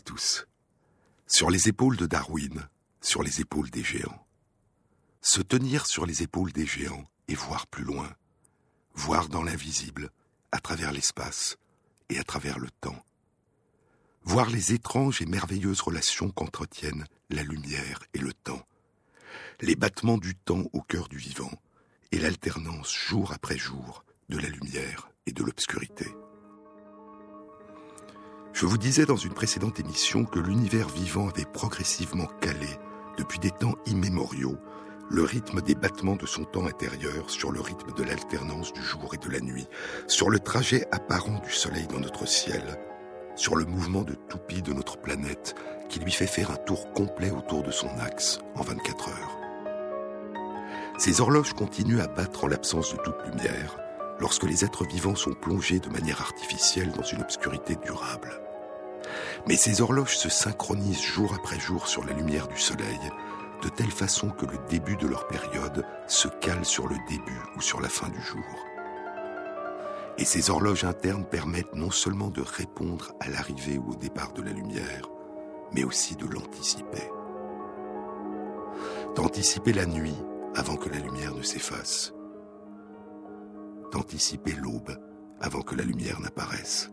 Tous. Sur les épaules de Darwin, sur les épaules des géants. Se tenir sur les épaules des géants et voir plus loin, voir dans l'invisible, à travers l'espace et à travers le temps. Voir les étranges et merveilleuses relations qu'entretiennent la lumière et le temps, les battements du temps au cœur du vivant et l'alternance jour après jour de la lumière et de l'obscurité. Je vous disais dans une précédente émission que l'univers vivant avait progressivement calé, depuis des temps immémoriaux, le rythme des battements de son temps intérieur sur le rythme de l'alternance du jour et de la nuit, sur le trajet apparent du Soleil dans notre ciel, sur le mouvement de toupie de notre planète qui lui fait faire un tour complet autour de son axe en 24 heures. Ces horloges continuent à battre en l'absence de toute lumière, lorsque les êtres vivants sont plongés de manière artificielle dans une obscurité durable. Mais ces horloges se synchronisent jour après jour sur la lumière du soleil, de telle façon que le début de leur période se cale sur le début ou sur la fin du jour. Et ces horloges internes permettent non seulement de répondre à l'arrivée ou au départ de la lumière, mais aussi de l'anticiper. D'anticiper la nuit avant que la lumière ne s'efface. D'anticiper l'aube avant que la lumière n'apparaisse.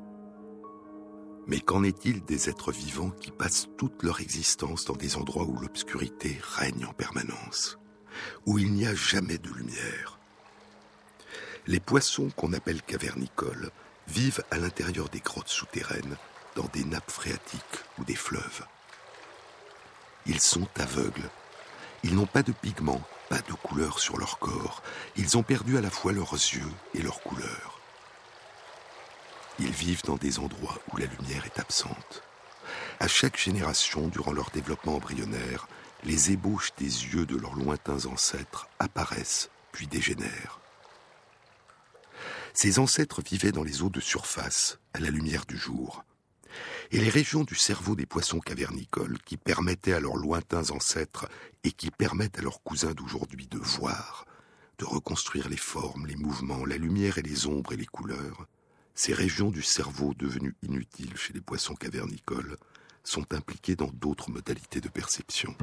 Mais qu'en est-il des êtres vivants qui passent toute leur existence dans des endroits où l'obscurité règne en permanence, où il n'y a jamais de lumière? Les poissons qu'on appelle cavernicoles vivent à l'intérieur des grottes souterraines, dans des nappes phréatiques ou des fleuves. Ils sont aveugles. Ils n'ont pas de pigments, pas de couleur sur leur corps. Ils ont perdu à la fois leurs yeux et leur couleur. Ils vivent dans des endroits où la lumière est absente. À chaque génération, durant leur développement embryonnaire, les ébauches des yeux de leurs lointains ancêtres apparaissent puis dégénèrent. Ces ancêtres vivaient dans les eaux de surface, à la lumière du jour. Et les régions du cerveau des poissons cavernicoles qui permettaient à leurs lointains ancêtres et qui permettent à leurs cousins d'aujourd'hui de voir, de reconstruire les formes, les mouvements, la lumière et les ombres et les couleurs, ces régions du cerveau devenues inutiles chez les poissons cavernicoles sont impliquées dans d'autres modalités de perception.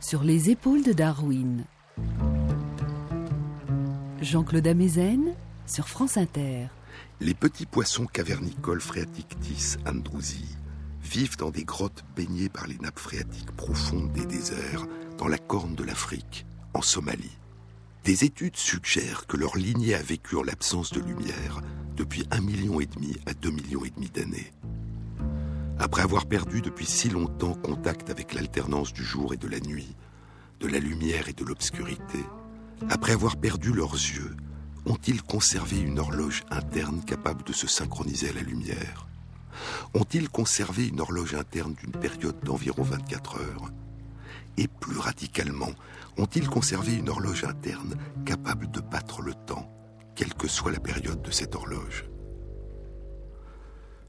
Sur les épaules de Darwin. Jean-Claude Amezen sur France Inter. Les petits poissons cavernicoles phréatictis androusi vivent dans des grottes baignées par les nappes phréatiques profondes des déserts, dans la corne de l'Afrique, en Somalie. Des études suggèrent que leur lignée a vécu en l'absence de lumière depuis un million et demi à deux millions et demi d'années. Après avoir perdu depuis si longtemps contact avec l'alternance du jour et de la nuit, de la lumière et de l'obscurité, après avoir perdu leurs yeux, ont-ils conservé une horloge interne capable de se synchroniser à la lumière? Ont-ils conservé une horloge interne d'une période d'environ 24 heures? Et plus radicalement, ont-ils conservé une horloge interne capable de battre le temps, quelle que soit la période de cette horloge?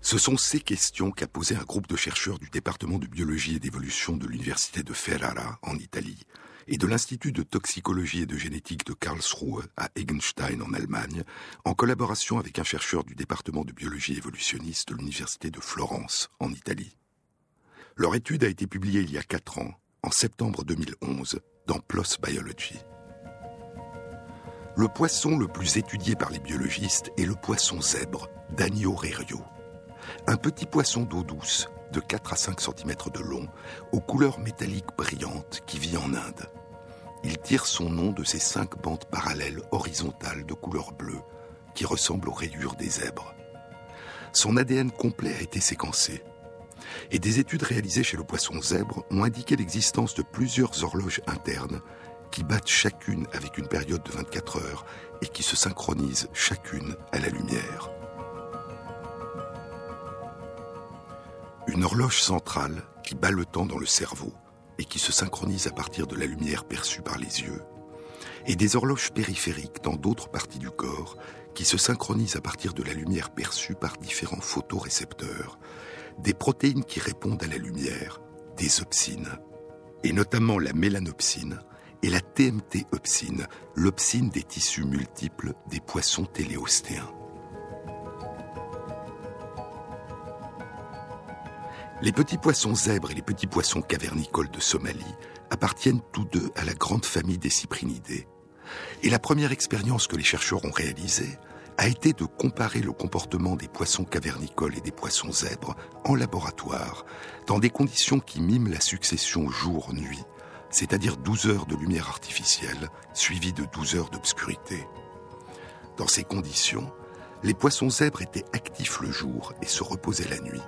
Ce sont ces questions qu'a posé un groupe de chercheurs du département de biologie et d'évolution de l'université de Ferrara en Italie et de l'Institut de toxicologie et de génétique de Karlsruhe à Egenstein en Allemagne, en collaboration avec un chercheur du département de biologie évolutionniste de l'université de Florence en Italie. Leur étude a été publiée il y a quatre ans, en septembre 2011, dans PLOS Biology. Le poisson le plus étudié par les biologistes est le poisson zèbre, Danio rerio. Un petit poisson d'eau douce, de 4 à 5 cm de long, aux couleurs métalliques brillantes, qui vit en Inde. Il tire son nom de ses cinq bandes parallèles horizontales de couleur bleue, qui ressemblent aux rayures des zèbres. Son ADN complet a été séquencé et des études réalisées chez le poisson zèbre ont indiqué l'existence de plusieurs horloges internes qui battent chacune avec une période de 24 heures et qui se synchronisent chacune à la lumière. Une horloge centrale qui bat le temps dans le cerveau et qui se synchronise à partir de la lumière perçue par les yeux, et des horloges périphériques dans d'autres parties du corps qui se synchronisent à partir de la lumière perçue par différents photorécepteurs, des protéines qui répondent à la lumière, des opsines, et notamment la mélanopsine et la TMT-opsine, l'opsine des tissus multiples des poissons téléostéens. Les petits poissons zèbres et les petits poissons cavernicoles de Somalie appartiennent tous deux à la grande famille des cyprinidés. Et la première expérience que les chercheurs ont réalisée a été de comparer le comportement des poissons cavernicoles et des poissons zèbres en laboratoire, dans des conditions qui miment la succession jour-nuit, c'est-à-dire 12 heures de lumière artificielle suivies de 12 heures d'obscurité. Dans ces conditions, les poissons zèbres étaient actifs le jour et se reposaient la nuit,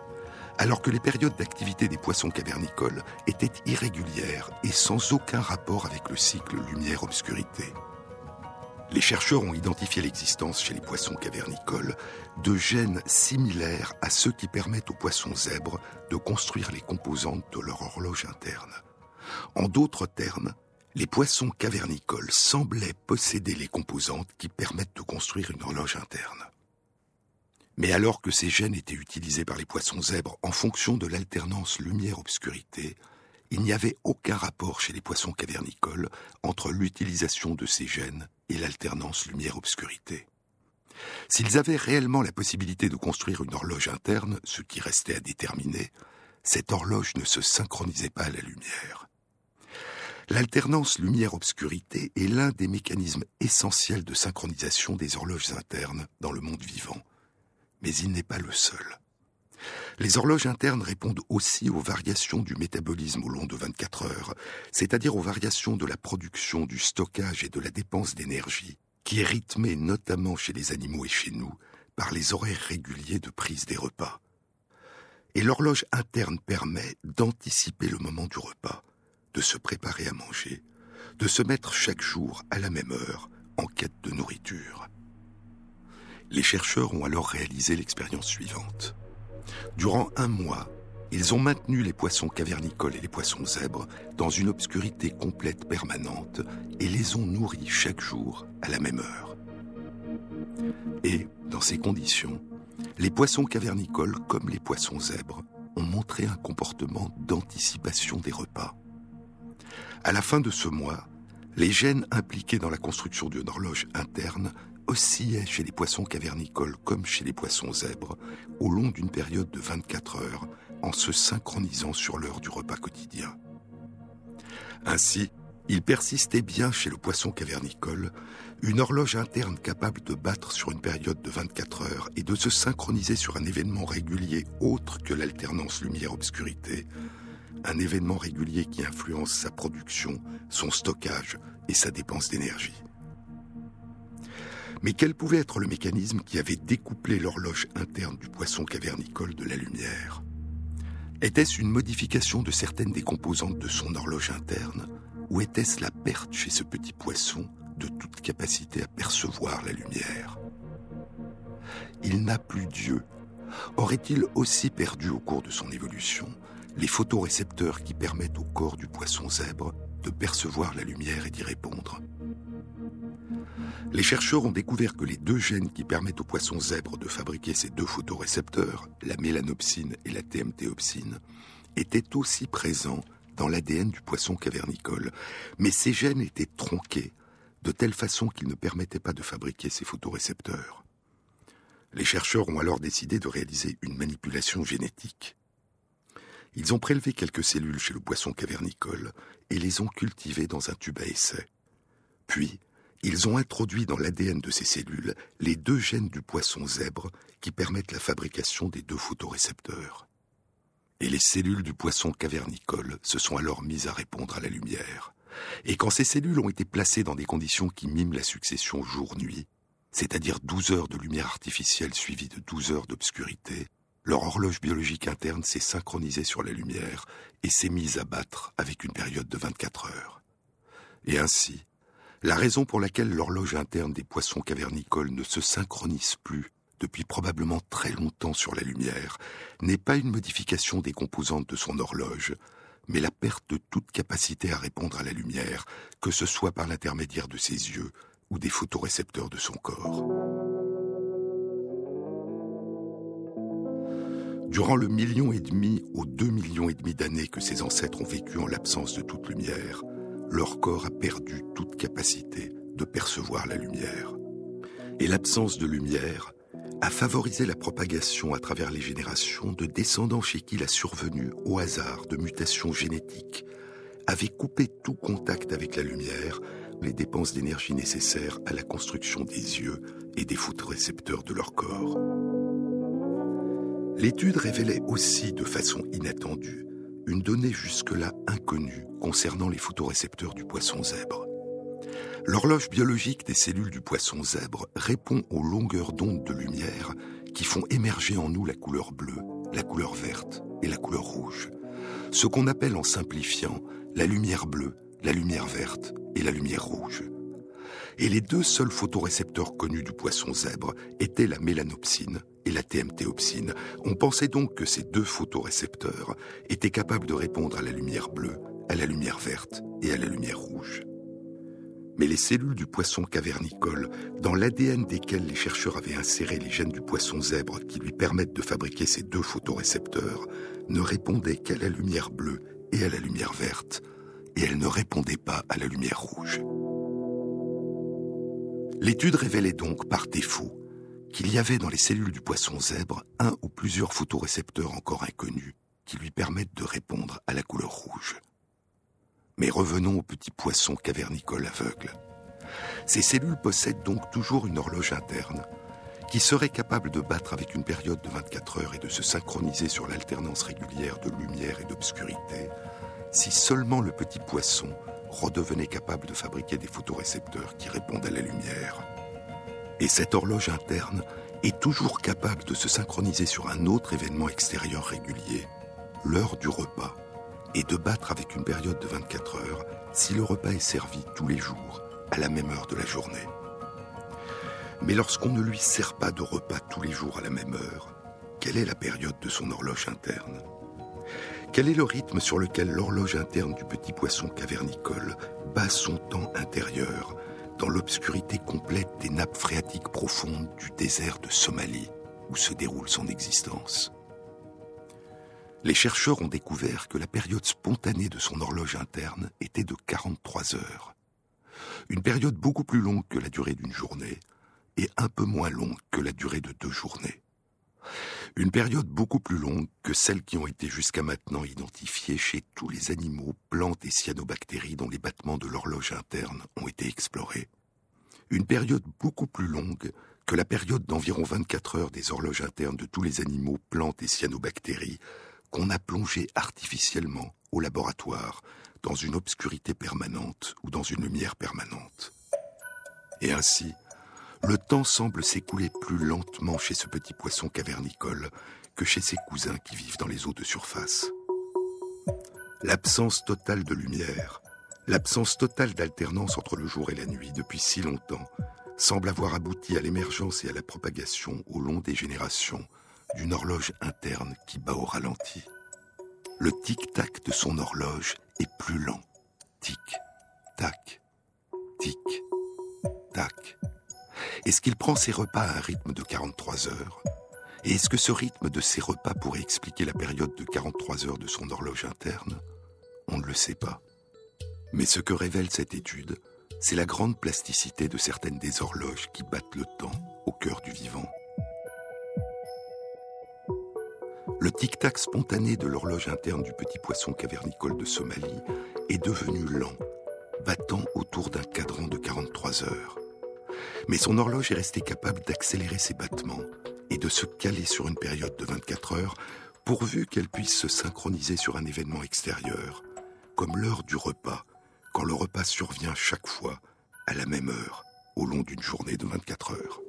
alors que les périodes d'activité des poissons cavernicoles étaient irrégulières et sans aucun rapport avec le cycle lumière-obscurité. Les chercheurs ont identifié l'existence chez les poissons cavernicoles de gènes similaires à ceux qui permettent aux poissons zèbres de construire les composantes de leur horloge interne. En d'autres termes, les poissons cavernicoles semblaient posséder les composantes qui permettent de construire une horloge interne. Mais alors que ces gènes étaient utilisés par les poissons zèbres en fonction de l'alternance lumière-obscurité, il n'y avait aucun rapport chez les poissons cavernicoles entre l'utilisation de ces gènes et l'alternance lumière-obscurité. S'ils avaient réellement la possibilité de construire une horloge interne, ce qui restait à déterminer, cette horloge ne se synchronisait pas à la lumière. L'alternance lumière-obscurité est l'un des mécanismes essentiels de synchronisation des horloges internes dans le monde vivant, mais il n'est pas le seul. Les horloges internes répondent aussi aux variations du métabolisme au long de 24 heures, c'est-à-dire aux variations de la production, du stockage et de la dépense d'énergie, qui est rythmée notamment chez les animaux et chez nous par les horaires réguliers de prise des repas. Et l'horloge interne permet d'anticiper le moment du repas, de se préparer à manger, de se mettre chaque jour à la même heure en quête de nourriture. Les chercheurs ont alors réalisé l'expérience suivante. Durant un mois, ils ont maintenu les poissons cavernicoles et les poissons zèbres dans une obscurité complète permanente et les ont nourris chaque jour à la même heure. Et, dans ces conditions, les poissons cavernicoles comme les poissons zèbres ont montré un comportement d'anticipation des repas. À la fin de ce mois, les gènes impliqués dans la construction d'une horloge interne oscillait chez les poissons cavernicoles comme chez les poissons zèbres au long d'une période de 24 heures en se synchronisant sur l'heure du repas quotidien. Ainsi, il persistait bien chez le poisson cavernicole une horloge interne capable de battre sur une période de 24 heures et de se synchroniser sur un événement régulier autre que l'alternance lumière-obscurité, un événement régulier qui influence sa production, son stockage et sa dépense d'énergie. Mais quel pouvait être le mécanisme qui avait découplé l'horloge interne du poisson cavernicole de la lumière Était-ce une modification de certaines des composantes de son horloge interne ou était-ce la perte chez ce petit poisson de toute capacité à percevoir la lumière Il n'a plus Dieu. Aurait-il aussi perdu au cours de son évolution les photorécepteurs qui permettent au corps du poisson zèbre de percevoir la lumière et d'y répondre les chercheurs ont découvert que les deux gènes qui permettent aux poissons zèbres de fabriquer ces deux photorécepteurs, la mélanopsine et la TMTopsine, étaient aussi présents dans l'ADN du poisson cavernicole. Mais ces gènes étaient tronqués de telle façon qu'ils ne permettaient pas de fabriquer ces photorécepteurs. Les chercheurs ont alors décidé de réaliser une manipulation génétique. Ils ont prélevé quelques cellules chez le poisson cavernicole et les ont cultivées dans un tube à essai. Puis, ils ont introduit dans l'ADN de ces cellules les deux gènes du poisson zèbre qui permettent la fabrication des deux photorécepteurs. Et les cellules du poisson cavernicole se sont alors mises à répondre à la lumière. Et quand ces cellules ont été placées dans des conditions qui miment la succession jour-nuit, c'est-à-dire 12 heures de lumière artificielle suivies de 12 heures d'obscurité, leur horloge biologique interne s'est synchronisée sur la lumière et s'est mise à battre avec une période de 24 heures. Et ainsi, la raison pour laquelle l'horloge interne des poissons cavernicoles ne se synchronise plus depuis probablement très longtemps sur la lumière n'est pas une modification des composantes de son horloge, mais la perte de toute capacité à répondre à la lumière, que ce soit par l'intermédiaire de ses yeux ou des photorécepteurs de son corps. Durant le million et demi aux deux millions et demi d'années que ses ancêtres ont vécu en l'absence de toute lumière, leur corps a perdu toute capacité de percevoir la lumière. Et l'absence de lumière a favorisé la propagation à travers les générations de descendants chez qui la survenue, au hasard, de mutations génétiques avait coupé tout contact avec la lumière, les dépenses d'énergie nécessaires à la construction des yeux et des photorécepteurs de leur corps. L'étude révélait aussi de façon inattendue une donnée jusque-là inconnue concernant les photorécepteurs du poisson zèbre. L'horloge biologique des cellules du poisson zèbre répond aux longueurs d'onde de lumière qui font émerger en nous la couleur bleue, la couleur verte et la couleur rouge. Ce qu'on appelle en simplifiant la lumière bleue, la lumière verte et la lumière rouge. Et les deux seuls photorécepteurs connus du poisson zèbre étaient la mélanopsine et la TMTopsine. On pensait donc que ces deux photorécepteurs étaient capables de répondre à la lumière bleue, à la lumière verte et à la lumière rouge. Mais les cellules du poisson cavernicole, dans l'ADN desquelles les chercheurs avaient inséré les gènes du poisson zèbre qui lui permettent de fabriquer ces deux photorécepteurs, ne répondaient qu'à la lumière bleue et à la lumière verte, et elles ne répondaient pas à la lumière rouge. L'étude révélait donc par défaut qu'il y avait dans les cellules du poisson zèbre un ou plusieurs photorécepteurs encore inconnus qui lui permettent de répondre à la couleur rouge. Mais revenons au petit poisson cavernicole aveugle. Ces cellules possèdent donc toujours une horloge interne qui serait capable de battre avec une période de 24 heures et de se synchroniser sur l'alternance régulière de lumière et d'obscurité si seulement le petit poisson redevenait capable de fabriquer des photorécepteurs qui répondent à la lumière. Et cette horloge interne est toujours capable de se synchroniser sur un autre événement extérieur régulier, l'heure du repas et de battre avec une période de 24 heures si le repas est servi tous les jours à la même heure de la journée. Mais lorsqu'on ne lui sert pas de repas tous les jours à la même heure, quelle est la période de son horloge interne? Quel est le rythme sur lequel l'horloge interne du petit poisson cavernicole bat son temps intérieur dans l'obscurité complète des nappes phréatiques profondes du désert de Somalie où se déroule son existence les chercheurs ont découvert que la période spontanée de son horloge interne était de 43 heures. Une période beaucoup plus longue que la durée d'une journée et un peu moins longue que la durée de deux journées. Une période beaucoup plus longue que celles qui ont été jusqu'à maintenant identifiées chez tous les animaux, plantes et cyanobactéries dont les battements de l'horloge interne ont été explorés. Une période beaucoup plus longue que la période d'environ 24 heures des horloges internes de tous les animaux, plantes et cyanobactéries qu'on a plongé artificiellement au laboratoire dans une obscurité permanente ou dans une lumière permanente. Et ainsi, le temps semble s'écouler plus lentement chez ce petit poisson cavernicole que chez ses cousins qui vivent dans les eaux de surface. L'absence totale de lumière, l'absence totale d'alternance entre le jour et la nuit depuis si longtemps, semble avoir abouti à l'émergence et à la propagation au long des générations d'une horloge interne qui bat au ralenti. Le tic-tac de son horloge est plus lent. Tic, tac, tic, tac. Est-ce qu'il prend ses repas à un rythme de 43 heures? Et est-ce que ce rythme de ses repas pourrait expliquer la période de 43 heures de son horloge interne? On ne le sait pas. Mais ce que révèle cette étude, c'est la grande plasticité de certaines des horloges qui battent le temps au cœur du vivant. Le tic-tac spontané de l'horloge interne du petit poisson cavernicole de Somalie est devenu lent, battant autour d'un cadran de 43 heures. Mais son horloge est restée capable d'accélérer ses battements et de se caler sur une période de 24 heures pourvu qu'elle puisse se synchroniser sur un événement extérieur, comme l'heure du repas, quand le repas survient chaque fois à la même heure au long d'une journée de 24 heures.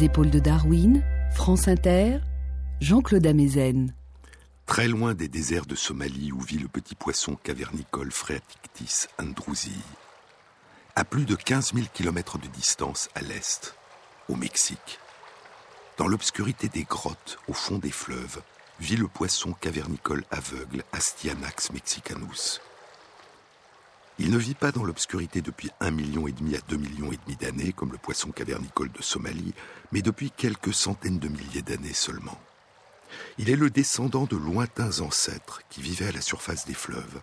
Les épaules de Darwin, France Inter, Jean-Claude Amezen. Très loin des déserts de Somalie où vit le petit poisson cavernicole Phreatictis andrewsi, à plus de 15 000 km de distance à l'est, au Mexique, dans l'obscurité des grottes au fond des fleuves, vit le poisson cavernicole aveugle Astyanax mexicanus. Il ne vit pas dans l'obscurité depuis un million et demi à deux millions et demi d'années, comme le poisson cavernicole de Somalie, mais depuis quelques centaines de milliers d'années seulement. Il est le descendant de lointains ancêtres qui vivaient à la surface des fleuves.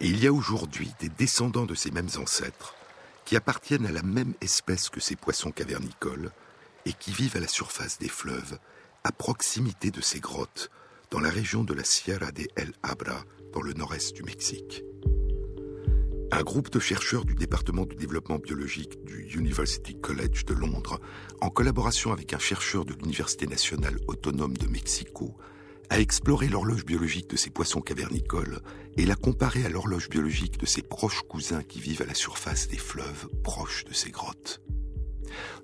Et il y a aujourd'hui des descendants de ces mêmes ancêtres qui appartiennent à la même espèce que ces poissons cavernicoles et qui vivent à la surface des fleuves, à proximité de ces grottes, dans la région de la Sierra de El Abra, dans le nord-est du Mexique. Un groupe de chercheurs du département du développement biologique du University College de Londres, en collaboration avec un chercheur de l'Université nationale autonome de Mexico, a exploré l'horloge biologique de ces poissons cavernicoles et l'a comparée à l'horloge biologique de ses proches cousins qui vivent à la surface des fleuves proches de ces grottes.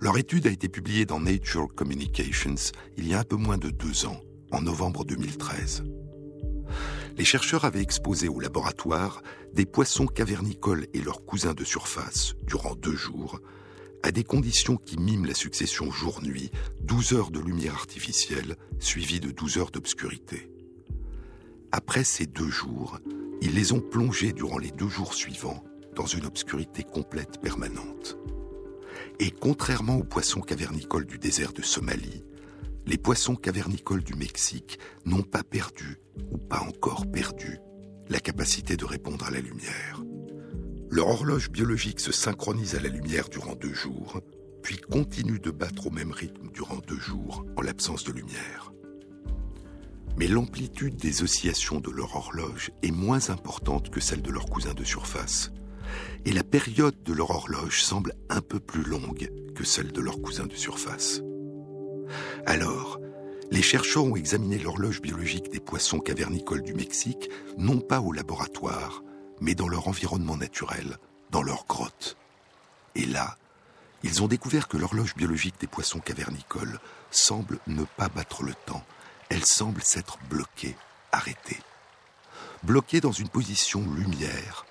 Leur étude a été publiée dans Nature Communications il y a un peu moins de deux ans, en novembre 2013 les chercheurs avaient exposé au laboratoire des poissons cavernicoles et leurs cousins de surface durant deux jours à des conditions qui miment la succession jour-nuit, 12 heures de lumière artificielle suivies de 12 heures d'obscurité. Après ces deux jours, ils les ont plongés durant les deux jours suivants dans une obscurité complète permanente. Et contrairement aux poissons cavernicoles du désert de Somalie, les poissons cavernicoles du Mexique n'ont pas perdu, ou pas encore perdu, la capacité de répondre à la lumière. Leur horloge biologique se synchronise à la lumière durant deux jours, puis continue de battre au même rythme durant deux jours en l'absence de lumière. Mais l'amplitude des oscillations de leur horloge est moins importante que celle de leurs cousins de surface, et la période de leur horloge semble un peu plus longue que celle de leurs cousins de surface. Alors, les chercheurs ont examiné l'horloge biologique des poissons cavernicoles du Mexique, non pas au laboratoire, mais dans leur environnement naturel, dans leurs grottes. Et là, ils ont découvert que l'horloge biologique des poissons cavernicoles semble ne pas battre le temps. Elle semble s'être bloquée, arrêtée. Bloquée dans une position lumière,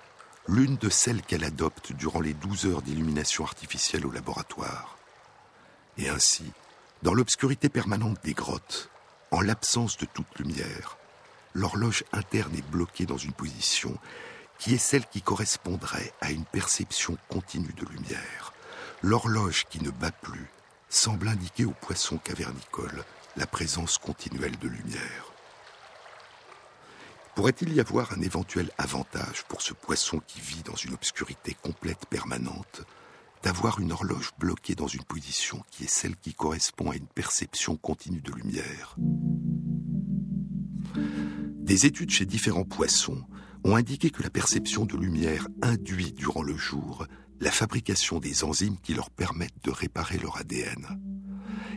l'une de celles qu'elle adopte durant les 12 heures d'illumination artificielle au laboratoire. Et ainsi, dans l'obscurité permanente des grottes, en l'absence de toute lumière, l'horloge interne est bloquée dans une position qui est celle qui correspondrait à une perception continue de lumière. L'horloge qui ne bat plus semble indiquer aux poissons cavernicoles la présence continuelle de lumière. Pourrait-il y avoir un éventuel avantage pour ce poisson qui vit dans une obscurité complète permanente d'avoir une horloge bloquée dans une position qui est celle qui correspond à une perception continue de lumière. Des études chez différents poissons ont indiqué que la perception de lumière induit durant le jour la fabrication des enzymes qui leur permettent de réparer leur ADN.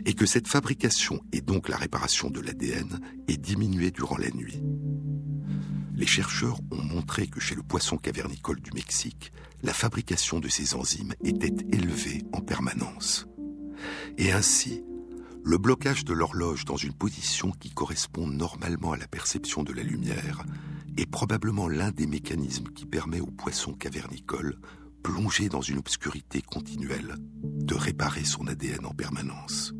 Et que cette fabrication et donc la réparation de l'ADN est diminuée durant la nuit. Les chercheurs ont montré que chez le poisson cavernicole du Mexique, la fabrication de ces enzymes était élevée en permanence. Et ainsi, le blocage de l'horloge dans une position qui correspond normalement à la perception de la lumière est probablement l'un des mécanismes qui permet au poisson cavernicole, plongé dans une obscurité continuelle, de réparer son ADN en permanence.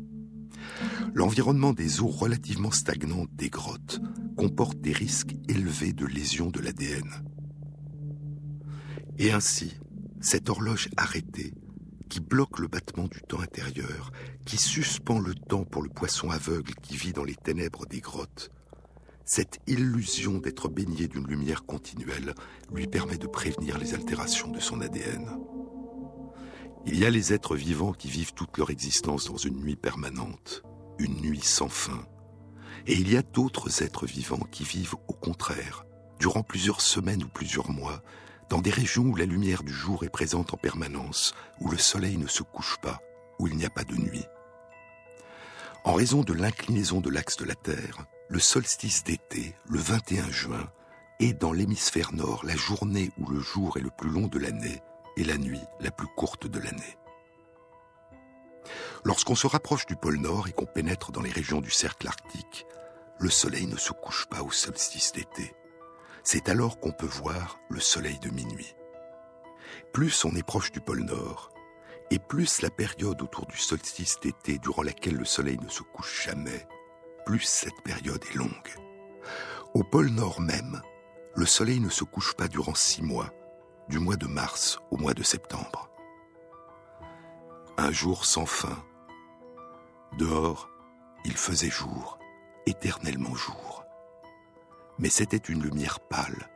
L'environnement des eaux relativement stagnantes des grottes comporte des risques élevés de lésion de l'ADN. Et ainsi, cette horloge arrêtée, qui bloque le battement du temps intérieur, qui suspend le temps pour le poisson aveugle qui vit dans les ténèbres des grottes, cette illusion d'être baigné d'une lumière continuelle lui permet de prévenir les altérations de son ADN. Il y a les êtres vivants qui vivent toute leur existence dans une nuit permanente, une nuit sans fin. Et il y a d'autres êtres vivants qui vivent au contraire, durant plusieurs semaines ou plusieurs mois, dans des régions où la lumière du jour est présente en permanence, où le soleil ne se couche pas, où il n'y a pas de nuit. En raison de l'inclinaison de l'axe de la Terre, le solstice d'été, le 21 juin, est dans l'hémisphère nord la journée où le jour est le plus long de l'année et la nuit la plus courte de l'année. Lorsqu'on se rapproche du pôle Nord et qu'on pénètre dans les régions du cercle arctique, le soleil ne se couche pas au solstice d'été. C'est alors qu'on peut voir le soleil de minuit. Plus on est proche du pôle Nord, et plus la période autour du solstice d'été durant laquelle le soleil ne se couche jamais, plus cette période est longue. Au pôle Nord même, le soleil ne se couche pas durant six mois, du mois de mars au mois de septembre. Un jour sans fin. Dehors, il faisait jour, éternellement jour. Mais c'était une lumière pâle,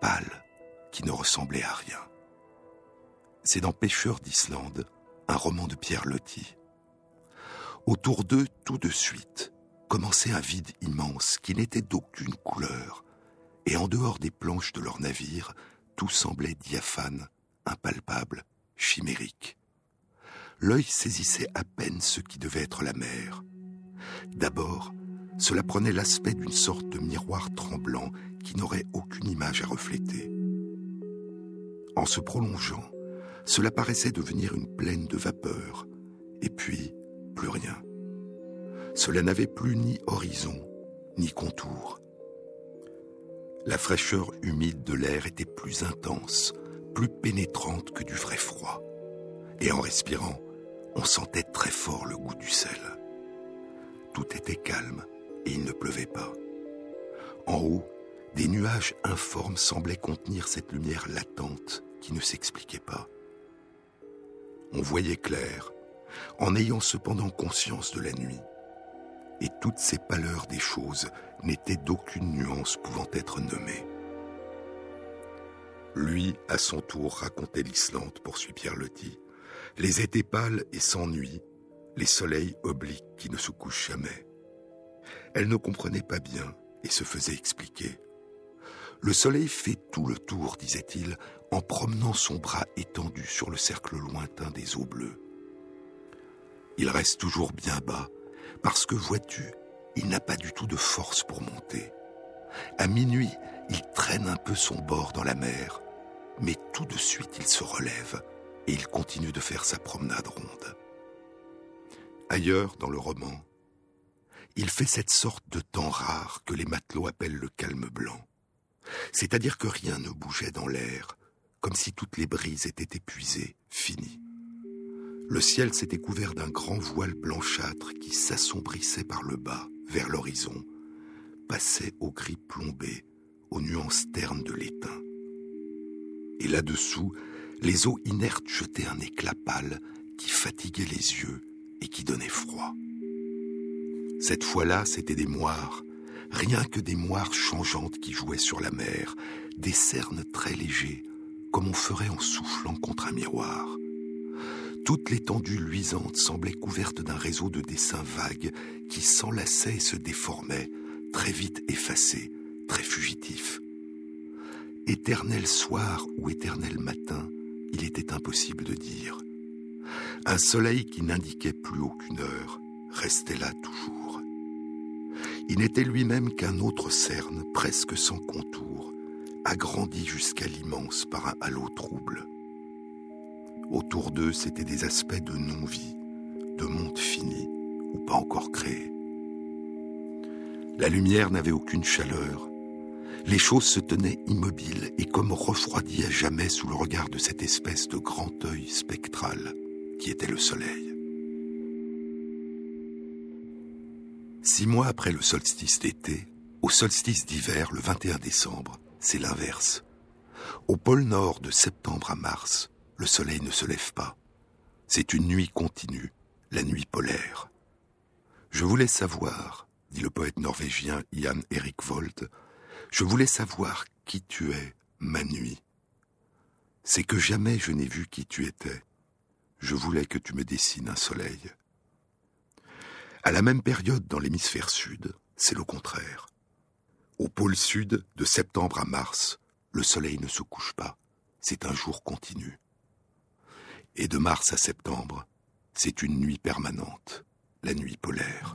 pâle, qui ne ressemblait à rien. C'est dans Pêcheurs d'Islande, un roman de Pierre Loti. Autour d'eux, tout de suite, commençait un vide immense qui n'était d'aucune couleur, et en dehors des planches de leur navire, tout semblait diaphane, impalpable, chimérique. L'œil saisissait à peine ce qui devait être la mer. D'abord, cela prenait l'aspect d'une sorte de miroir tremblant qui n'aurait aucune image à refléter. En se prolongeant, cela paraissait devenir une plaine de vapeur, et puis plus rien. Cela n'avait plus ni horizon, ni contour. La fraîcheur humide de l'air était plus intense, plus pénétrante que du vrai froid. Et en respirant, on sentait très fort le goût du sel. Tout était calme et il ne pleuvait pas. En haut, des nuages informes semblaient contenir cette lumière latente qui ne s'expliquait pas. On voyait clair, en ayant cependant conscience de la nuit et toutes ces pâleurs des choses n'étaient d'aucune nuance pouvant être nommée. Lui, à son tour, racontait l'Islande, poursuit Pierre Loti. Les étés pâles et sans nuit, les soleils obliques qui ne se couchent jamais. Elle ne comprenait pas bien et se faisait expliquer. Le soleil fait tout le tour, disait-il, en promenant son bras étendu sur le cercle lointain des eaux bleues. Il reste toujours bien bas, parce que, vois-tu, il n'a pas du tout de force pour monter. À minuit, il traîne un peu son bord dans la mer, mais tout de suite il se relève et il continue de faire sa promenade ronde. Ailleurs dans le roman, il fait cette sorte de temps rare que les matelots appellent le calme blanc. C'est-à-dire que rien ne bougeait dans l'air, comme si toutes les brises étaient épuisées, finies. Le ciel s'était couvert d'un grand voile blanchâtre qui s'assombrissait par le bas, vers l'horizon, passait au gris plombé, aux nuances ternes de l'étain. Et là-dessous, les eaux inertes jetaient un éclat pâle qui fatiguait les yeux et qui donnait froid. Cette fois-là, c'étaient des moires, rien que des moires changeantes qui jouaient sur la mer, des cernes très légers, comme on ferait en soufflant contre un miroir. Toute l'étendue luisante semblait couverte d'un réseau de dessins vagues qui s'enlaçaient et se déformaient, très vite effacés, très fugitifs. Éternel soir ou éternel matin, il était impossible de dire. Un soleil qui n'indiquait plus aucune heure restait là toujours. Il n'était lui-même qu'un autre cerne presque sans contour, agrandi jusqu'à l'immense par un halo trouble. Autour d'eux, c'étaient des aspects de non-vie, de monde fini ou pas encore créé. La lumière n'avait aucune chaleur. Les choses se tenaient immobiles et comme refroidies à jamais sous le regard de cette espèce de grand œil spectral qui était le soleil. Six mois après le solstice d'été, au solstice d'hiver, le 21 décembre, c'est l'inverse. Au pôle Nord de septembre à mars, le soleil ne se lève pas. C'est une nuit continue, la nuit polaire. Je voulais savoir, dit le poète norvégien Jan Erik Vold, je voulais savoir qui tu es, ma nuit. C'est que jamais je n'ai vu qui tu étais. Je voulais que tu me dessines un soleil. À la même période dans l'hémisphère sud, c'est le contraire. Au pôle sud, de septembre à mars, le soleil ne se couche pas. C'est un jour continu. Et de mars à septembre, c'est une nuit permanente, la nuit polaire.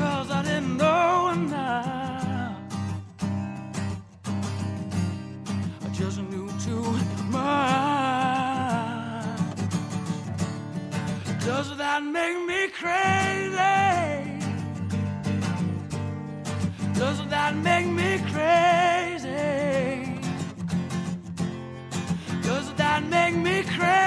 because I didn't know enough. I just knew too much. Does that make me crazy? Does that make me crazy? Does that make me crazy?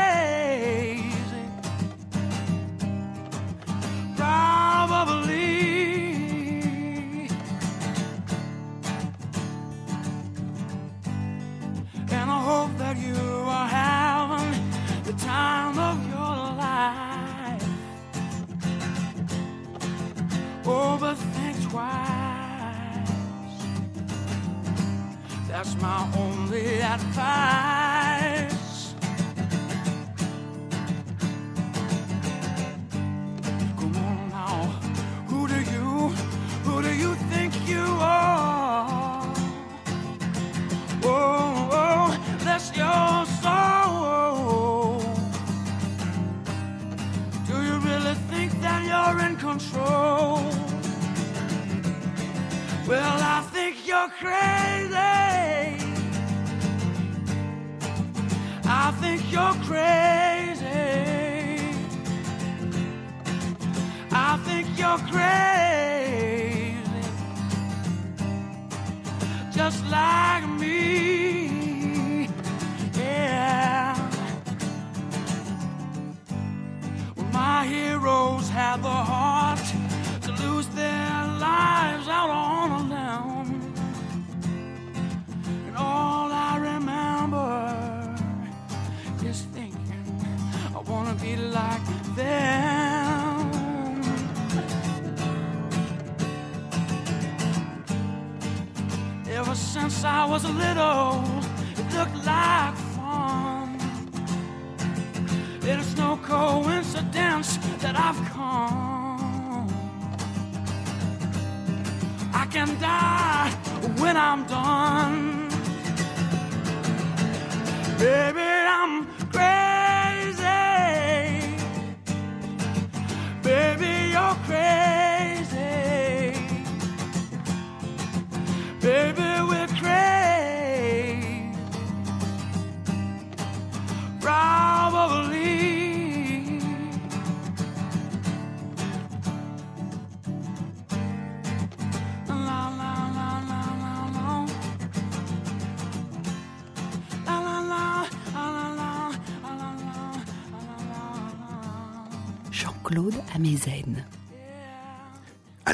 My only advice.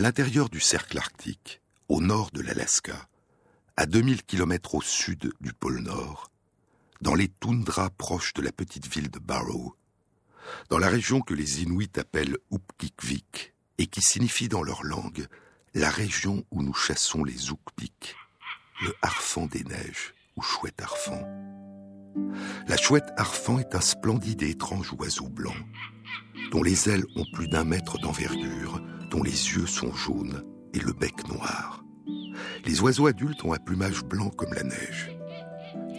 L'intérieur du cercle arctique, au nord de l'Alaska, à 2000 km au sud du pôle Nord, dans les toundras proches de la petite ville de Barrow, dans la région que les Inuits appellent Upkikvik et qui signifie dans leur langue la région où nous chassons les Ukpik, le harfang des neiges ou chouette harfang. La chouette harfang est un splendide et étrange oiseau blanc, dont les ailes ont plus d'un mètre d'envergure, dont les yeux sont jaunes et le bec noir. Les oiseaux adultes ont un plumage blanc comme la neige.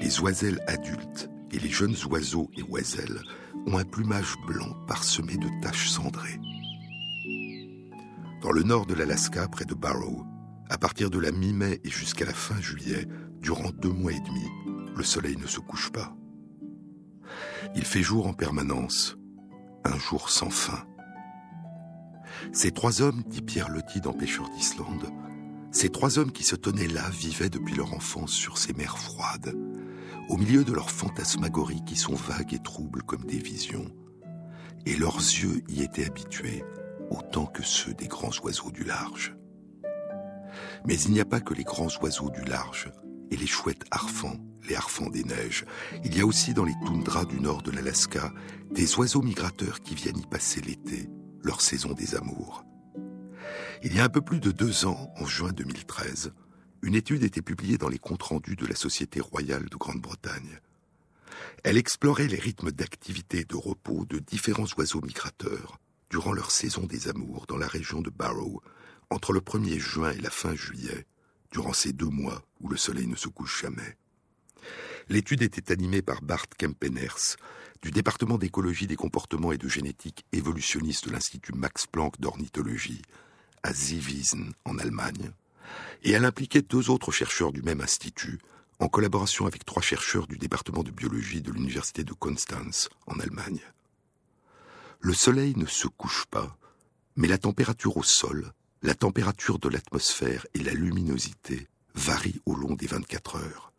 Les oiselles adultes et les jeunes oiseaux et oiselles ont un plumage blanc parsemé de taches cendrées. Dans le nord de l'Alaska, près de Barrow, à partir de la mi-mai et jusqu'à la fin juillet, durant deux mois et demi, le soleil ne se couche pas. Il fait jour en permanence, un jour sans fin. Ces trois hommes, dit Pierre Loti dans Pêcheurs d'Islande, ces trois hommes qui se tenaient là vivaient depuis leur enfance sur ces mers froides, au milieu de leurs fantasmagories qui sont vagues et troubles comme des visions. Et leurs yeux y étaient habitués, autant que ceux des grands oiseaux du large. Mais il n'y a pas que les grands oiseaux du large et les chouettes harfans, les harfans des neiges. Il y a aussi dans les toundras du nord de l'Alaska des oiseaux migrateurs qui viennent y passer l'été, leur saison des amours. Il y a un peu plus de deux ans, en juin 2013, une étude était publiée dans les comptes rendus de la Société royale de Grande-Bretagne. Elle explorait les rythmes d'activité et de repos de différents oiseaux migrateurs durant leur saison des amours dans la région de Barrow, entre le 1er juin et la fin juillet, durant ces deux mois où le soleil ne se couche jamais. L'étude était animée par Bart Kempeners, du département d'écologie des comportements et de génétique évolutionniste de l'Institut Max Planck d'ornithologie, à Ziwiesen, en Allemagne, et elle impliquait deux autres chercheurs du même institut, en collaboration avec trois chercheurs du département de biologie de l'Université de Konstanz, en Allemagne. Le soleil ne se couche pas, mais la température au sol, la température de l'atmosphère et la luminosité varient au long des 24 heures.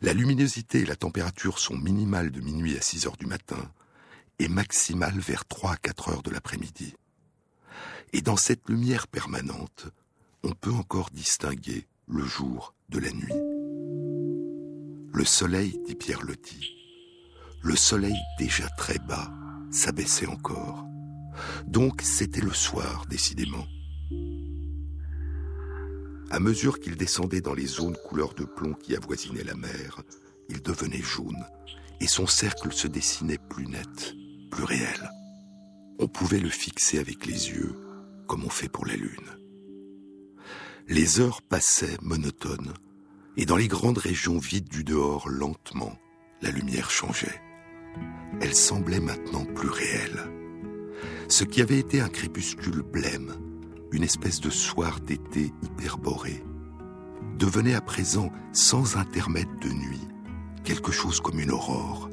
La luminosité et la température sont minimales de minuit à 6 heures du matin et maximales vers 3 à 4 heures de l'après-midi. Et dans cette lumière permanente, on peut encore distinguer le jour de la nuit. Le soleil, dit Pierre Loti, le soleil déjà très bas s'abaissait encore. Donc c'était le soir, décidément. À mesure qu'il descendait dans les zones couleur de plomb qui avoisinaient la mer, il devenait jaune, et son cercle se dessinait plus net, plus réel. On pouvait le fixer avec les yeux, comme on fait pour la lune. Les heures passaient monotones, et dans les grandes régions vides du dehors, lentement, la lumière changeait. Elle semblait maintenant plus réelle. Ce qui avait été un crépuscule blême, une espèce de soir d'été hyperboré, devenait à présent, sans intermède de nuit, quelque chose comme une aurore,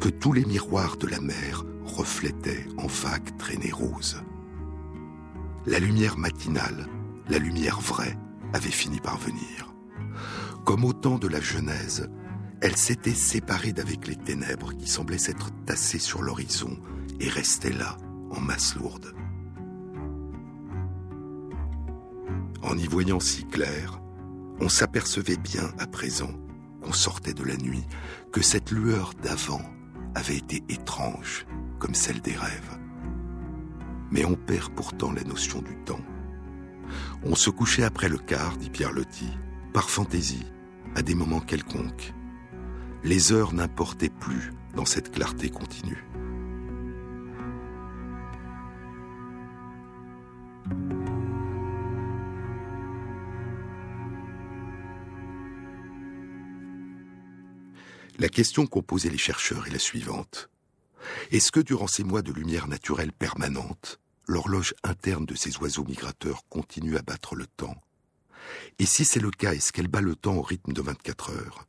que tous les miroirs de la mer reflétaient en vagues traînées roses. La lumière matinale, la lumière vraie, avait fini par venir. Comme au temps de la Genèse, elle s'était séparée d'avec les ténèbres qui semblaient s'être tassées sur l'horizon et restaient là, en masse lourde. En y voyant si clair, on s'apercevait bien à présent qu'on sortait de la nuit, que cette lueur d'avant avait été étrange comme celle des rêves. Mais on perd pourtant la notion du temps. On se couchait après le quart, dit Pierre Loti, par fantaisie, à des moments quelconques. Les heures n'importaient plus dans cette clarté continue. La question qu'ont posée les chercheurs est la suivante. Est-ce que durant ces mois de lumière naturelle permanente, l'horloge interne de ces oiseaux migrateurs continue à battre le temps? Et si c'est le cas, est-ce qu'elle bat le temps au rythme de 24 heures?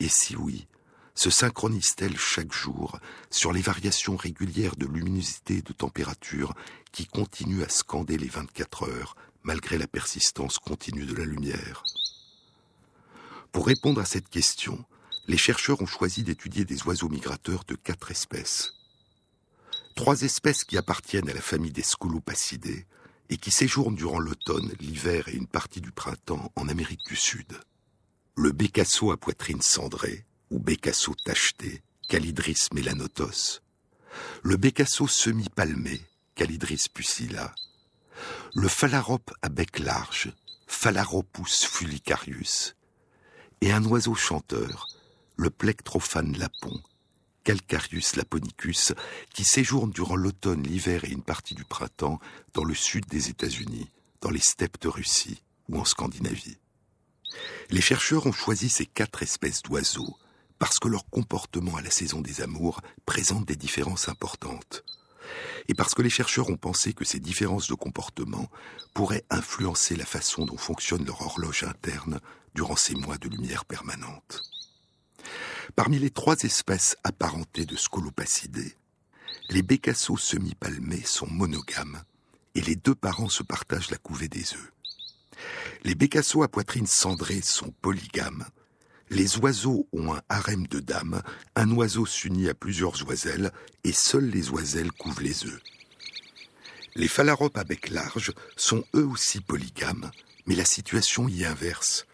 Et si oui, se synchronise-t-elle chaque jour sur les variations régulières de luminosité et de température qui continuent à scander les 24 heures malgré la persistance continue de la lumière? Pour répondre à cette question, les chercheurs ont choisi d'étudier des oiseaux migrateurs de quatre espèces. Trois espèces qui appartiennent à la famille des Scolopacidés et qui séjournent durant l'automne, l'hiver et une partie du printemps en Amérique du Sud. Le bécasso à poitrine cendrée, ou bécasso tacheté, Calidris melanotos. Le bécasso semi-palmé, Calidris pusilla. Le phalarope à bec large, Phalaropus fulicarius. Et un oiseau chanteur, le plectrophane lapon, Calcarius laponicus, qui séjourne durant l'automne, l'hiver et une partie du printemps dans le sud des États-Unis, dans les steppes de Russie ou en Scandinavie. Les chercheurs ont choisi ces quatre espèces d'oiseaux parce que leur comportement à la saison des amours présente des différences importantes. Et parce que les chercheurs ont pensé que ces différences de comportement pourraient influencer la façon dont fonctionne leur horloge interne durant ces mois de lumière permanente. Parmi les trois espèces apparentées de Scolopacidés, les bécassos semi-palmés sont monogames et les deux parents se partagent la couvée des œufs. Les bécassos à poitrine cendrée sont polygames. Les oiseaux ont un harem de dames, un oiseau s'unit à plusieurs oiselles et seules les oiselles couvrent les œufs. Les phalaropes à bec large sont eux aussi polygames, mais la situation y inverse.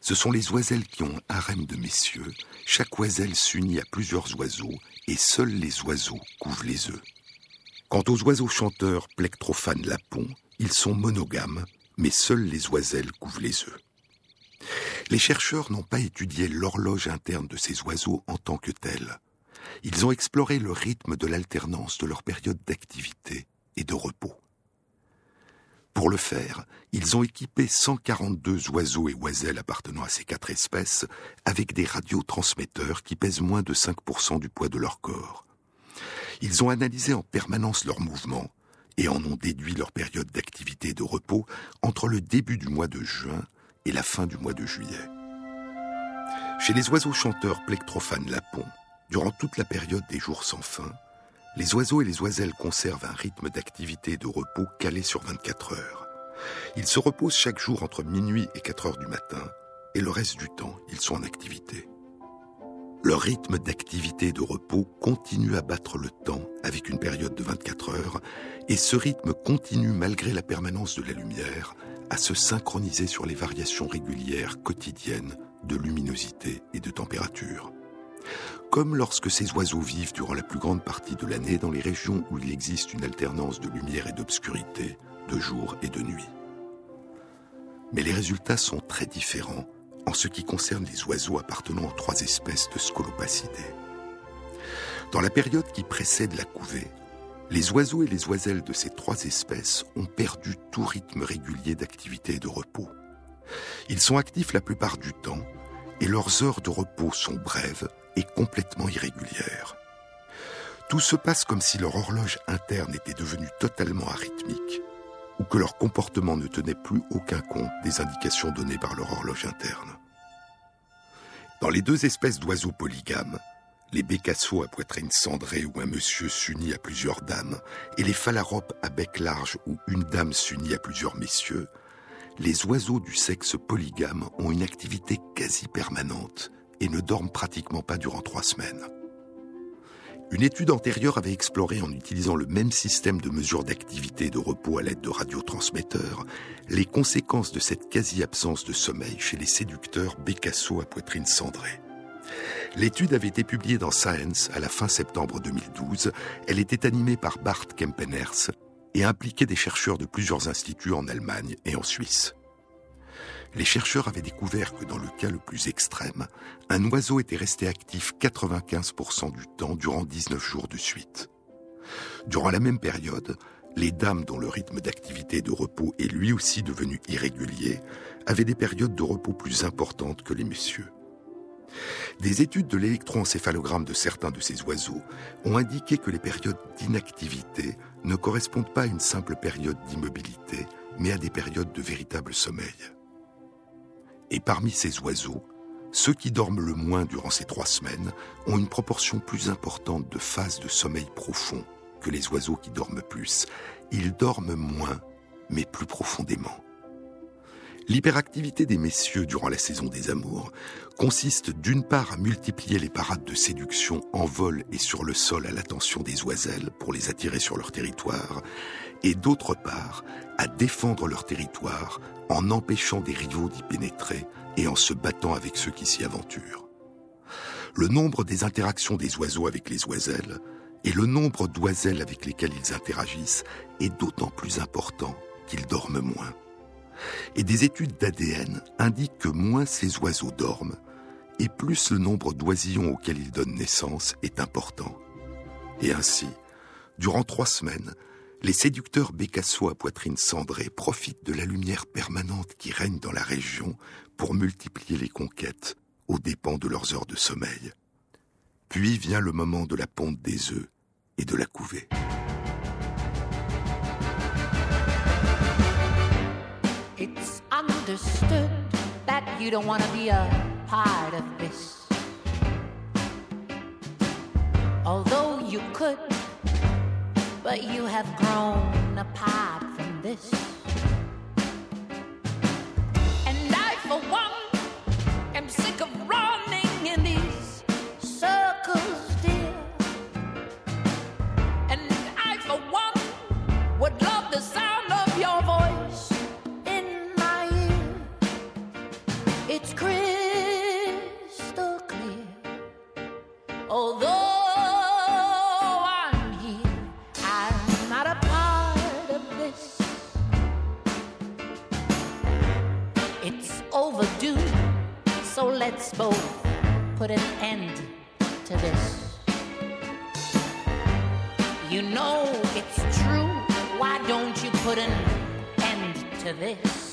Ce sont les oiselles qui ont un harem de messieurs. Chaque oiselle s'unit à plusieurs oiseaux et seuls les oiseaux couvrent les œufs. Quant aux oiseaux chanteurs plectrophanes lapons, ils sont monogames, mais seules les oiselles couvrent les œufs. Les chercheurs n'ont pas étudié l'horloge interne de ces oiseaux en tant que telle. Ils ont exploré le rythme de l'alternance de leur période d'activité et de repos. Pour le faire, ils ont équipé 142 oiseaux et oiselles appartenant à ces quatre espèces avec des radiotransmetteurs qui pèsent moins de 5% du poids de leur corps. Ils ont analysé en permanence leurs mouvements et en ont déduit leur période d'activité et de repos entre le début du mois de juin et la fin du mois de juillet. Chez les oiseaux chanteurs plectrophanes lapons, durant toute la période des jours sans fin, les oiseaux et les oiselles conservent un rythme d'activité et de repos calé sur 24 heures. Ils se reposent chaque jour entre minuit et 4 heures du matin, et le reste du temps, ils sont en activité. Leur rythme d'activité et de repos continue à battre le temps avec une période de 24 heures, et ce rythme continue malgré la permanence de la lumière à se synchroniser sur les variations régulières quotidiennes de luminosité et de température comme lorsque ces oiseaux vivent durant la plus grande partie de l'année dans les régions où il existe une alternance de lumière et d'obscurité, de jour et de nuit. Mais les résultats sont très différents en ce qui concerne les oiseaux appartenant aux trois espèces de Scolopacidés. Dans la période qui précède la couvée, les oiseaux et les oiselles de ces trois espèces ont perdu tout rythme régulier d'activité et de repos. Ils sont actifs la plupart du temps et leurs heures de repos sont brèves et complètement irrégulières. Tout se passe comme si leur horloge interne était devenue totalement arythmique, ou que leur comportement ne tenait plus aucun compte des indications données par leur horloge interne. Dans les deux espèces d'oiseaux polygames, les bécassos à poitrine cendrée où un monsieur s'unit à plusieurs dames, et les phalaropes à bec large où une dame s'unit à plusieurs messieurs, les oiseaux du sexe polygame ont une activité quasi permanente et ne dorment pratiquement pas durant trois semaines. Une étude antérieure avait exploré, en utilisant le même système de mesure d'activité et de repos à l'aide de radiotransmetteurs, les conséquences de cette quasi-absence de sommeil chez les séducteurs bécassos à poitrine cendrée. L'étude avait été publiée dans Science à la fin septembre 2012. Elle était animée par Bart Kempeners et impliquait des chercheurs de plusieurs instituts en Allemagne et en Suisse les chercheurs avaient découvert que dans le cas le plus extrême, un oiseau était resté actif 95% du temps durant 19 jours de suite. Durant la même période, les dames dont le rythme d'activité et de repos est lui aussi devenu irrégulier avaient des périodes de repos plus importantes que les messieurs. Des études de l'électroencéphalogramme de certains de ces oiseaux ont indiqué que les périodes d'inactivité ne correspondent pas à une simple période d'immobilité, mais à des périodes de véritable sommeil. Et parmi ces oiseaux, ceux qui dorment le moins durant ces trois semaines ont une proportion plus importante de phases de sommeil profond que les oiseaux qui dorment plus. Ils dorment moins, mais plus profondément. L'hyperactivité des messieurs durant la saison des amours consiste d'une part à multiplier les parades de séduction en vol et sur le sol à l'attention des oiselles pour les attirer sur leur territoire, et d'autre part à défendre leur territoire en empêchant des rivaux d'y pénétrer et en se battant avec ceux qui s'y aventurent. Le nombre des interactions des oiseaux avec les oiselles et le nombre d'oiselles avec lesquelles ils interagissent est d'autant plus important qu'ils dorment moins. Et des études d'ADN indiquent que moins ces oiseaux dorment, et plus le nombre d'oisillons auxquels ils donnent naissance est important. Et ainsi, durant trois semaines, les séducteurs bécassos à poitrine cendrée profitent de la lumière permanente qui règne dans la région pour multiplier les conquêtes aux dépens de leurs heures de sommeil. Puis vient le moment de la ponte des œufs et de la couvée. It's understood that you don't want to be a part of this. Although you could. but you have grown apart from this. And I, for one, am sick of running both put an end to this. You know it's true. Why don't you put an end to this?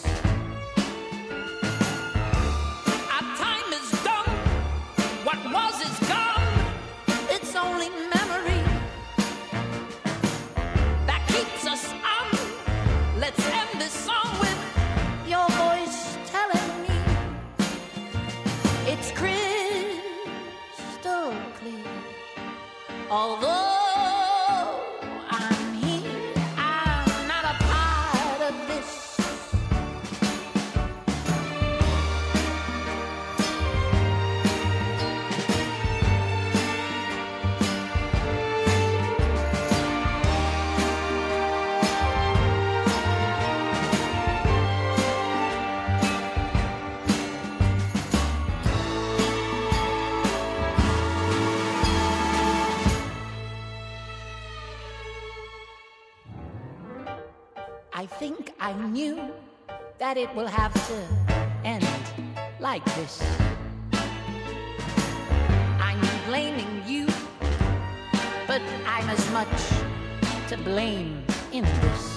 That it will have to end like this. I'm blaming you, but I'm as much to blame in this.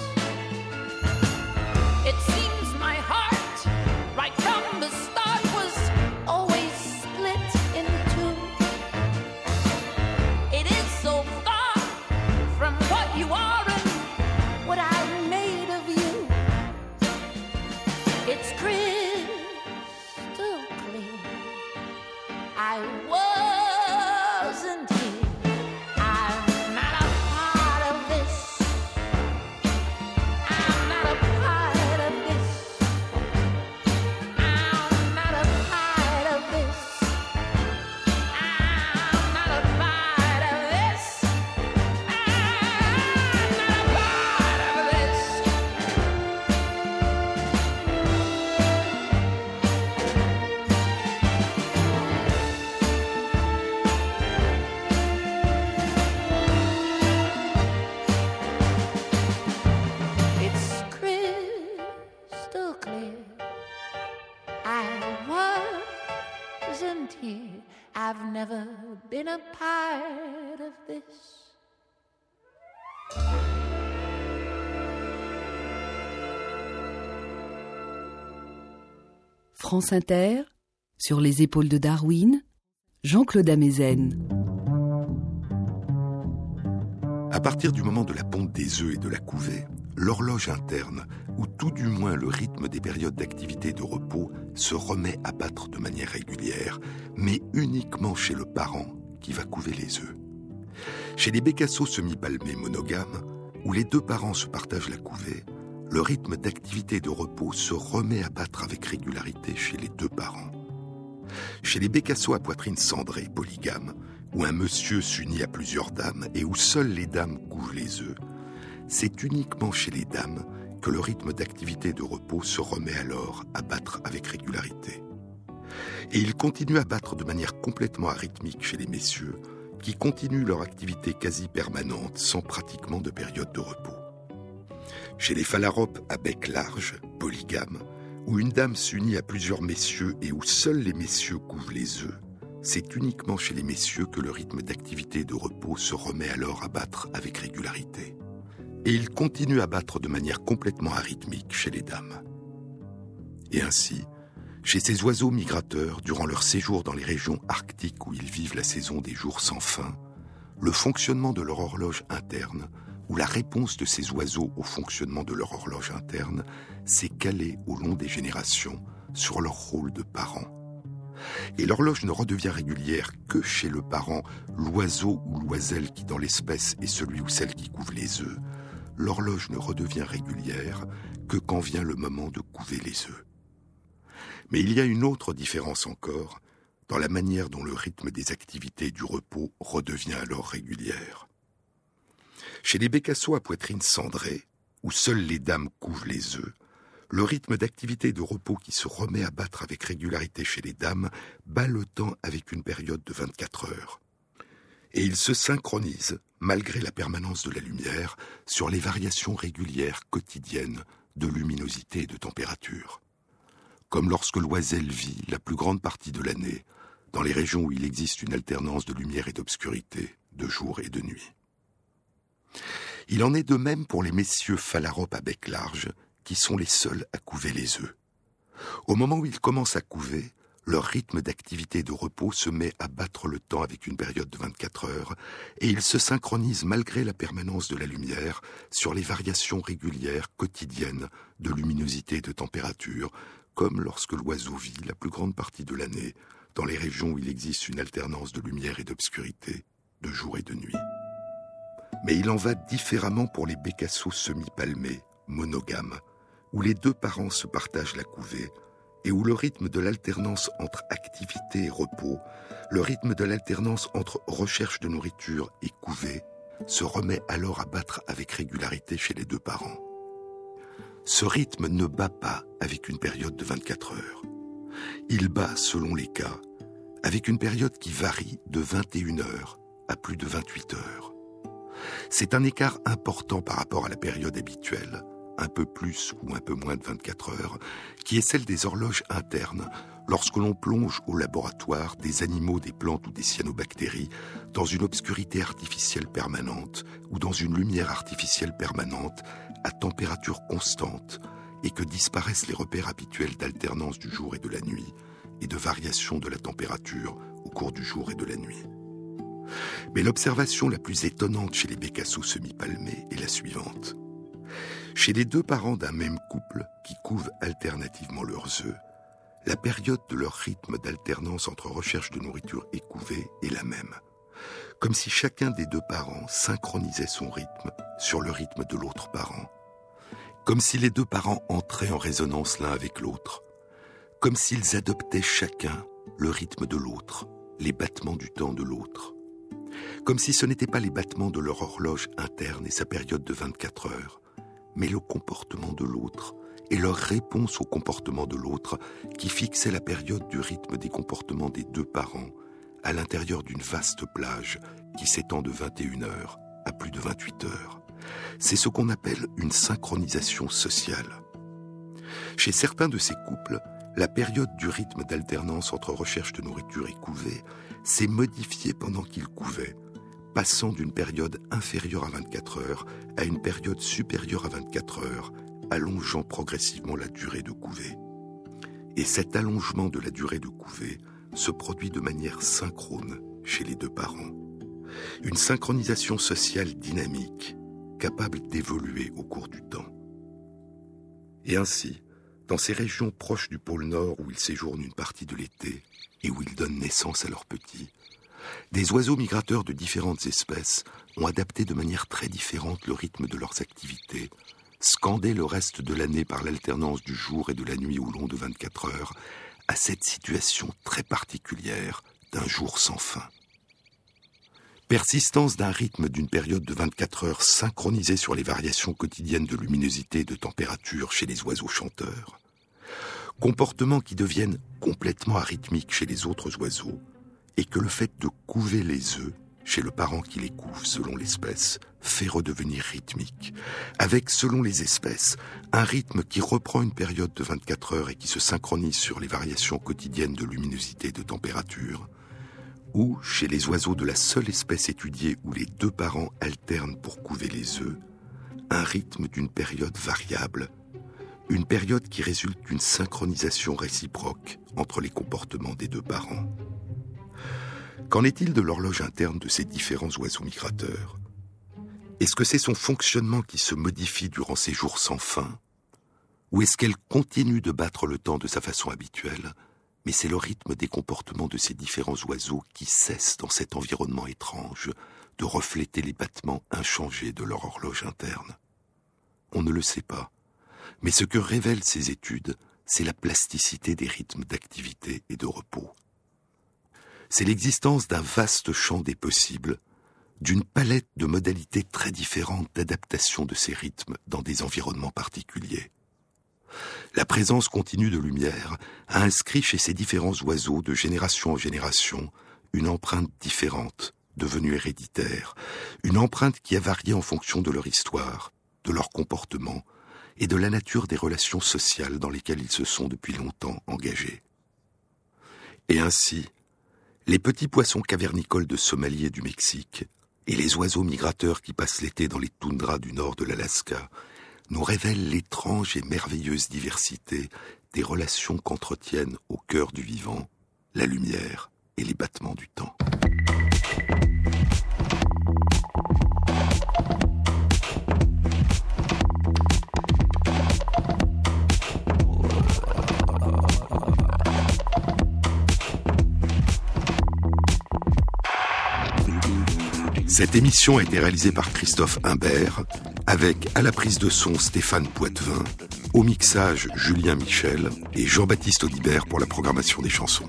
France Inter, sur les épaules de Darwin, Jean-Claude Amezen. À partir du moment de la ponte des œufs et de la couvée, l'horloge interne, ou tout du moins le rythme des périodes d'activité et de repos, se remet à battre de manière régulière, mais uniquement chez le parent qui va couver les œufs. Chez les bécassos semi-palmés monogames, où les deux parents se partagent la couvée, le rythme d'activité de repos se remet à battre avec régularité chez les deux parents. Chez les bécassos à poitrine cendrée polygames, où un monsieur s'unit à plusieurs dames et où seules les dames couvent les œufs, c'est uniquement chez les dames que le rythme d'activité de repos se remet alors à battre avec régularité. Et il continue à battre de manière complètement arythmique chez les messieurs, qui continuent leur activité quasi permanente sans pratiquement de période de repos. Chez les phalaropes à bec large, polygames, où une dame s'unit à plusieurs messieurs et où seuls les messieurs couvent les œufs, c'est uniquement chez les messieurs que le rythme d'activité et de repos se remet alors à battre avec régularité. Et il continue à battre de manière complètement arythmique chez les dames. Et ainsi, chez ces oiseaux migrateurs, durant leur séjour dans les régions arctiques où ils vivent la saison des jours sans fin, le fonctionnement de leur horloge interne, ou la réponse de ces oiseaux au fonctionnement de leur horloge interne, s'est calée au long des générations sur leur rôle de parents. Et l'horloge ne redevient régulière que chez le parent, l'oiseau ou l'oiselle qui dans l'espèce est celui ou celle qui couve les œufs. L'horloge ne redevient régulière que quand vient le moment de couver les œufs. Mais il y a une autre différence encore dans la manière dont le rythme des activités du repos redevient alors régulière. Chez les bécassos à poitrine cendrée, où seules les dames couvent les œufs, le rythme d'activité et de repos qui se remet à battre avec régularité chez les dames bat le temps avec une période de 24 heures. Et il se synchronise, malgré la permanence de la lumière, sur les variations régulières quotidiennes de luminosité et de température. comme lorsque l'oiselle vit la plus grande partie de l'année dans les régions où il existe une alternance de lumière et d'obscurité, de jour et de nuit. Il en est de même pour les messieurs phalaropes à bec large, qui sont les seuls à couver les œufs. Au moment où ils commencent à couver, leur rythme d'activité et de repos se met à battre le temps avec une période de 24 heures, et ils se synchronisent malgré la permanence de la lumière sur les variations régulières quotidiennes de luminosité et de température, comme lorsque l'oiseau vit la plus grande partie de l'année dans les régions où il existe une alternance de lumière et d'obscurité, de jour et de nuit. Mais il en va différemment pour les bécassos semi-palmés, monogames, où les deux parents se partagent la couvée et où le rythme de l'alternance entre activité et repos, le rythme de l'alternance entre recherche de nourriture et couvée, se remet alors à battre avec régularité chez les deux parents. Ce rythme ne bat pas avec une période de 24 heures. Il bat, selon les cas, avec une période qui varie de 21 heures à plus de 28 heures. C'est un écart important par rapport à la période habituelle, un peu plus ou un peu moins de 24 heures, qui est celle des horloges internes lorsque l'on plonge au laboratoire des animaux, des plantes ou des cyanobactéries dans une obscurité artificielle permanente ou dans une lumière artificielle permanente à température constante et que disparaissent les repères habituels d'alternance du jour et de la nuit et de variation de la température au cours du jour et de la nuit. Mais l'observation la plus étonnante chez les bécassos semi-palmés est la suivante. Chez les deux parents d'un même couple qui couvent alternativement leurs œufs, la période de leur rythme d'alternance entre recherche de nourriture et couvée est la même. Comme si chacun des deux parents synchronisait son rythme sur le rythme de l'autre parent. Comme si les deux parents entraient en résonance l'un avec l'autre. Comme s'ils adoptaient chacun le rythme de l'autre, les battements du temps de l'autre. Comme si ce n'étaient pas les battements de leur horloge interne et sa période de 24 heures, mais le comportement de l'autre et leur réponse au comportement de l'autre qui fixait la période du rythme des comportements des deux parents à l'intérieur d'une vaste plage qui s'étend de 21 heures à plus de 28 heures. C'est ce qu'on appelle une synchronisation sociale. Chez certains de ces couples, la période du rythme d'alternance entre recherche de nourriture et couvée s'est modifiée pendant qu'ils couvaient, passant d'une période inférieure à 24 heures à une période supérieure à 24 heures, allongeant progressivement la durée de couvée. Et cet allongement de la durée de couvée se produit de manière synchrone chez les deux parents. Une synchronisation sociale dynamique, capable d'évoluer au cours du temps. Et ainsi, dans ces régions proches du pôle Nord où ils séjournent une partie de l'été et où ils donnent naissance à leurs petits, des oiseaux migrateurs de différentes espèces ont adapté de manière très différente le rythme de leurs activités, scandé le reste de l'année par l'alternance du jour et de la nuit au long de 24 heures, à cette situation très particulière d'un jour sans fin. Persistance d'un rythme d'une période de 24 heures synchronisée sur les variations quotidiennes de luminosité et de température chez les oiseaux chanteurs. Comportements qui deviennent complètement arythmiques chez les autres oiseaux, et que le fait de couver les œufs chez le parent qui les couve selon l'espèce fait redevenir rythmique, avec, selon les espèces, un rythme qui reprend une période de 24 heures et qui se synchronise sur les variations quotidiennes de luminosité et de température, ou, chez les oiseaux de la seule espèce étudiée où les deux parents alternent pour couver les œufs, un rythme d'une période variable, une période qui résulte d'une synchronisation réciproque entre les comportements des deux parents. Qu'en est-il de l'horloge interne de ces différents oiseaux migrateurs? Est-ce que c'est son fonctionnement qui se modifie durant ces jours sans fin? Ou est-ce qu'elle continue de battre le temps de sa façon habituelle, mais c'est le rythme des comportements de ces différents oiseaux qui cesse dans cet environnement étrange de refléter les battements inchangés de leur horloge interne. On ne le sait pas, mais ce que révèlent ces études, c'est la plasticité des rythmes d'activité et de repos. C'est l'existence d'un vaste champ des possibles, d'une palette de modalités très différentes d'adaptation de ces rythmes dans des environnements particuliers. La présence continue de lumière a inscrit chez ces différents oiseaux de génération en génération une empreinte différente, devenue héréditaire, une empreinte qui a varié en fonction de leur histoire, de leur comportement, et de la nature des relations sociales dans lesquelles ils se sont depuis longtemps engagés. Et ainsi, les petits poissons cavernicoles de Somalie et du Mexique, et les oiseaux migrateurs qui passent l'été dans les toundras du nord de l'Alaska, nous révèlent l'étrange et merveilleuse diversité des relations qu'entretiennent au cœur du vivant la lumière et les battements du temps. Cette émission a été réalisée par Christophe Imbert, avec à la prise de son Stéphane Poitvin, au mixage Julien Michel et Jean-Baptiste Audibert pour la programmation des chansons.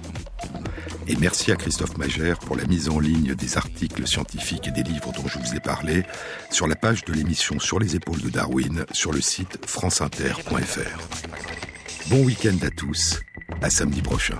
Et merci à Christophe Magère pour la mise en ligne des articles scientifiques et des livres dont je vous ai parlé sur la page de l'émission Sur les épaules de Darwin sur le site franceinter.fr. Bon week-end à tous, à samedi prochain.